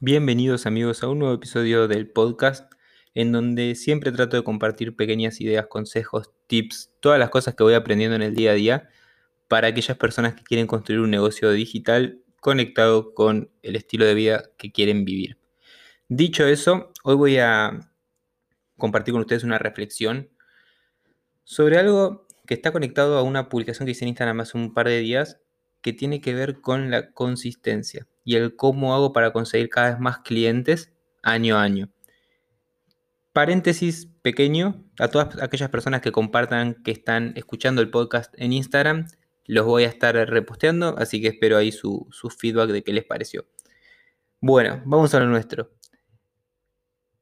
Bienvenidos amigos a un nuevo episodio del podcast en donde siempre trato de compartir pequeñas ideas, consejos, tips, todas las cosas que voy aprendiendo en el día a día para aquellas personas que quieren construir un negocio digital conectado con el estilo de vida que quieren vivir. Dicho eso, hoy voy a compartir con ustedes una reflexión sobre algo que está conectado a una publicación que hice en Instagram hace un par de días que tiene que ver con la consistencia y el cómo hago para conseguir cada vez más clientes año a año. Paréntesis pequeño, a todas aquellas personas que compartan que están escuchando el podcast en Instagram, los voy a estar reposteando, así que espero ahí su, su feedback de qué les pareció. Bueno, vamos a lo nuestro.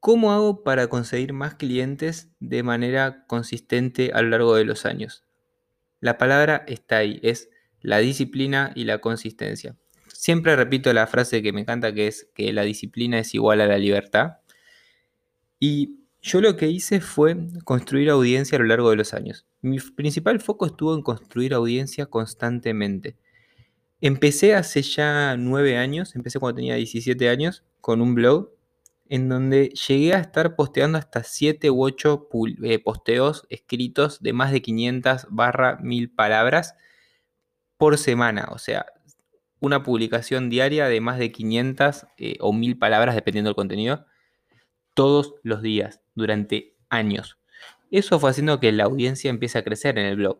¿Cómo hago para conseguir más clientes de manera consistente a lo largo de los años? La palabra está ahí, es la disciplina y la consistencia. Siempre repito la frase que me encanta que es que la disciplina es igual a la libertad. Y yo lo que hice fue construir audiencia a lo largo de los años. Mi principal foco estuvo en construir audiencia constantemente. Empecé hace ya nueve años, empecé cuando tenía 17 años, con un blog en donde llegué a estar posteando hasta 7 u 8 eh, posteos escritos de más de 500 barra 1000 palabras por semana. O sea, una publicación diaria de más de 500 eh, o 1000 palabras, dependiendo del contenido, todos los días, durante años. Eso fue haciendo que la audiencia empiece a crecer en el blog.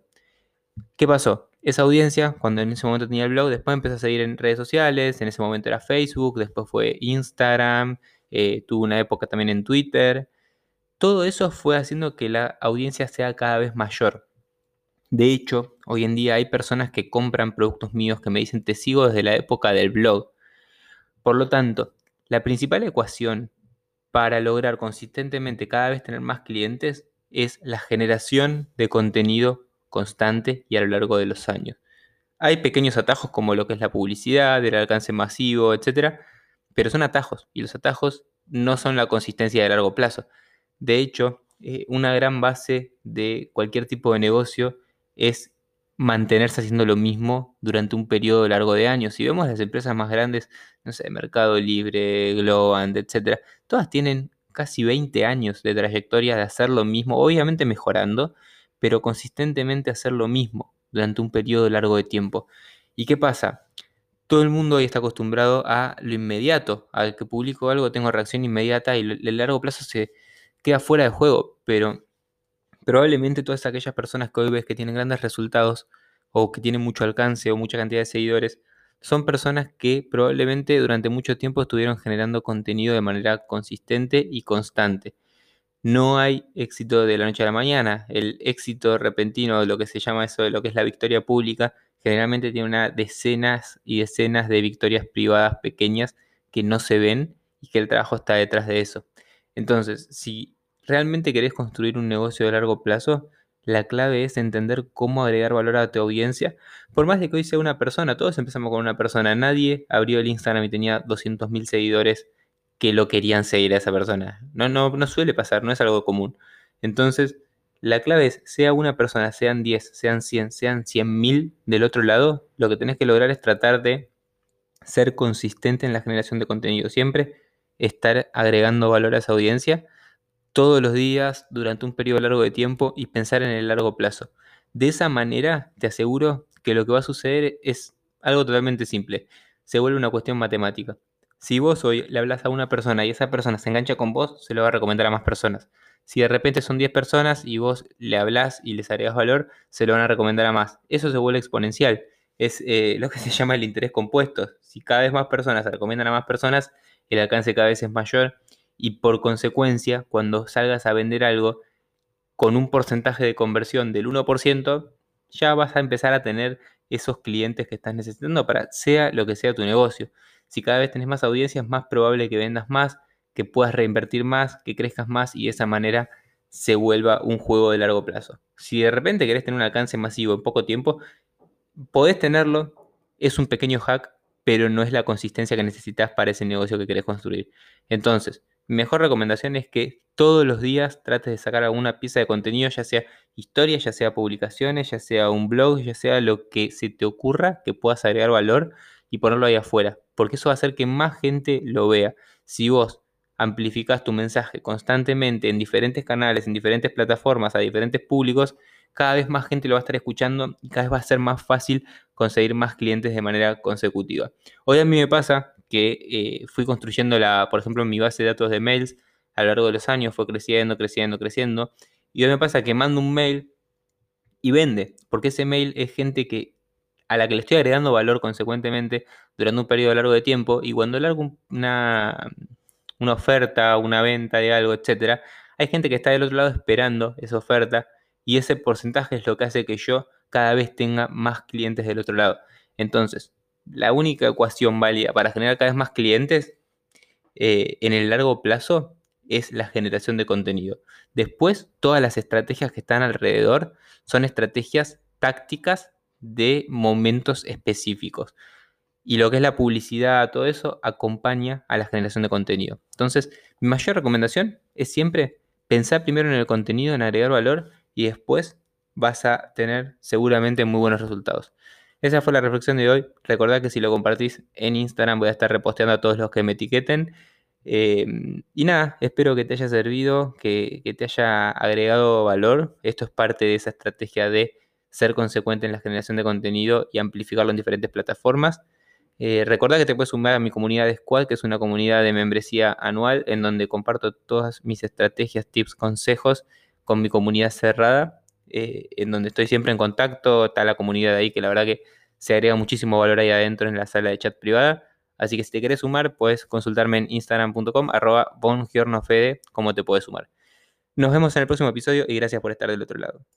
¿Qué pasó? Esa audiencia, cuando en ese momento tenía el blog, después empezó a seguir en redes sociales, en ese momento era Facebook, después fue Instagram, eh, tuvo una época también en Twitter. Todo eso fue haciendo que la audiencia sea cada vez mayor. De hecho, hoy en día hay personas que compran productos míos que me dicen te sigo desde la época del blog. Por lo tanto, la principal ecuación para lograr consistentemente cada vez tener más clientes es la generación de contenido constante y a lo largo de los años. Hay pequeños atajos como lo que es la publicidad, el alcance masivo, etc. Pero son atajos y los atajos no son la consistencia de largo plazo. De hecho, eh, una gran base de cualquier tipo de negocio es mantenerse haciendo lo mismo durante un periodo largo de años. Si vemos las empresas más grandes, no sé, Mercado Libre, Globant, etcétera, todas tienen casi 20 años de trayectoria de hacer lo mismo, obviamente mejorando, pero consistentemente hacer lo mismo durante un periodo largo de tiempo. ¿Y qué pasa? Todo el mundo hoy está acostumbrado a lo inmediato, al que publico algo tengo reacción inmediata y el largo plazo se queda fuera de juego, pero probablemente todas aquellas personas que hoy ves que tienen grandes resultados o que tienen mucho alcance o mucha cantidad de seguidores, son personas que probablemente durante mucho tiempo estuvieron generando contenido de manera consistente y constante. No hay éxito de la noche a la mañana. El éxito repentino, lo que se llama eso de lo que es la victoria pública, generalmente tiene una decenas y decenas de victorias privadas pequeñas que no se ven y que el trabajo está detrás de eso. Entonces, si realmente querés construir un negocio de largo plazo, la clave es entender cómo agregar valor a tu audiencia. Por más de que hoy sea una persona, todos empezamos con una persona. Nadie abrió el Instagram y tenía 200.000 seguidores que lo querían seguir a esa persona. No, no, no suele pasar, no es algo común. Entonces, la clave es, sea una persona, sean 10, sean 100, sean 100.000 del otro lado, lo que tenés que lograr es tratar de ser consistente en la generación de contenido. Siempre estar agregando valor a esa audiencia todos los días durante un periodo largo de tiempo y pensar en el largo plazo. De esa manera, te aseguro que lo que va a suceder es algo totalmente simple. Se vuelve una cuestión matemática. Si vos hoy le hablas a una persona y esa persona se engancha con vos, se lo va a recomendar a más personas. Si de repente son 10 personas y vos le hablas y les agregas valor, se lo van a recomendar a más. Eso se vuelve exponencial. Es eh, lo que se llama el interés compuesto. Si cada vez más personas se recomiendan a más personas, el alcance cada vez es mayor y por consecuencia, cuando salgas a vender algo con un porcentaje de conversión del 1%, ya vas a empezar a tener esos clientes que estás necesitando para sea lo que sea tu negocio. Si cada vez tenés más audiencia, es más probable que vendas más, que puedas reinvertir más, que crezcas más y de esa manera se vuelva un juego de largo plazo. Si de repente querés tener un alcance masivo en poco tiempo, podés tenerlo, es un pequeño hack, pero no es la consistencia que necesitas para ese negocio que querés construir. Entonces, mejor recomendación es que todos los días trates de sacar alguna pieza de contenido, ya sea historia, ya sea publicaciones, ya sea un blog, ya sea lo que se te ocurra que puedas agregar valor y ponerlo ahí afuera. porque eso va a hacer que más gente lo vea. Si vos amplificás tu mensaje constantemente en diferentes canales, en diferentes plataformas, a diferentes públicos, cada vez más gente lo va a estar escuchando y cada vez va a ser más fácil conseguir más clientes de manera consecutiva. Hoy a mí me pasa que eh, fui construyendo, la, por ejemplo, mi base de datos de mails a lo largo de los años, fue creciendo, creciendo, creciendo. Y hoy me pasa que mando un mail y vende, porque ese mail es gente que a la que le estoy agregando valor consecuentemente durante un periodo largo de tiempo y cuando largo una, una oferta, una venta de algo, etcétera, hay gente que está del otro lado esperando esa oferta y ese porcentaje es lo que hace que yo cada vez tenga más clientes del otro lado. Entonces, la única ecuación válida para generar cada vez más clientes eh, en el largo plazo es la generación de contenido. Después, todas las estrategias que están alrededor son estrategias tácticas de momentos específicos. Y lo que es la publicidad, todo eso, acompaña a la generación de contenido. Entonces, mi mayor recomendación es siempre pensar primero en el contenido, en agregar valor y después vas a tener seguramente muy buenos resultados. Esa fue la reflexión de hoy. Recordad que si lo compartís en Instagram voy a estar reposteando a todos los que me etiqueten. Em, y nada, espero que te haya servido, que, te haya agregado valor. Esto es parte de esa estrategia de ser consecuente en la generación de contenido y amplificarlo en diferentes plataformas. Eh, recordad que te puedes sumar a mi comunidad de Squad, que es una comunidad de membresía anual en donde comparto todas mis estrategias, tips, consejos con mi comunidad cerrada, eh, en donde estoy siempre en contacto. Está la comunidad ahí que la verdad que se agrega muchísimo valor ahí adentro en la sala de chat privada. Así que si te quieres sumar, puedes consultarme en instagram.com arroba bongiornofede cómo te puedes sumar. Nos vemos en el próximo episodio y gracias por estar del otro lado.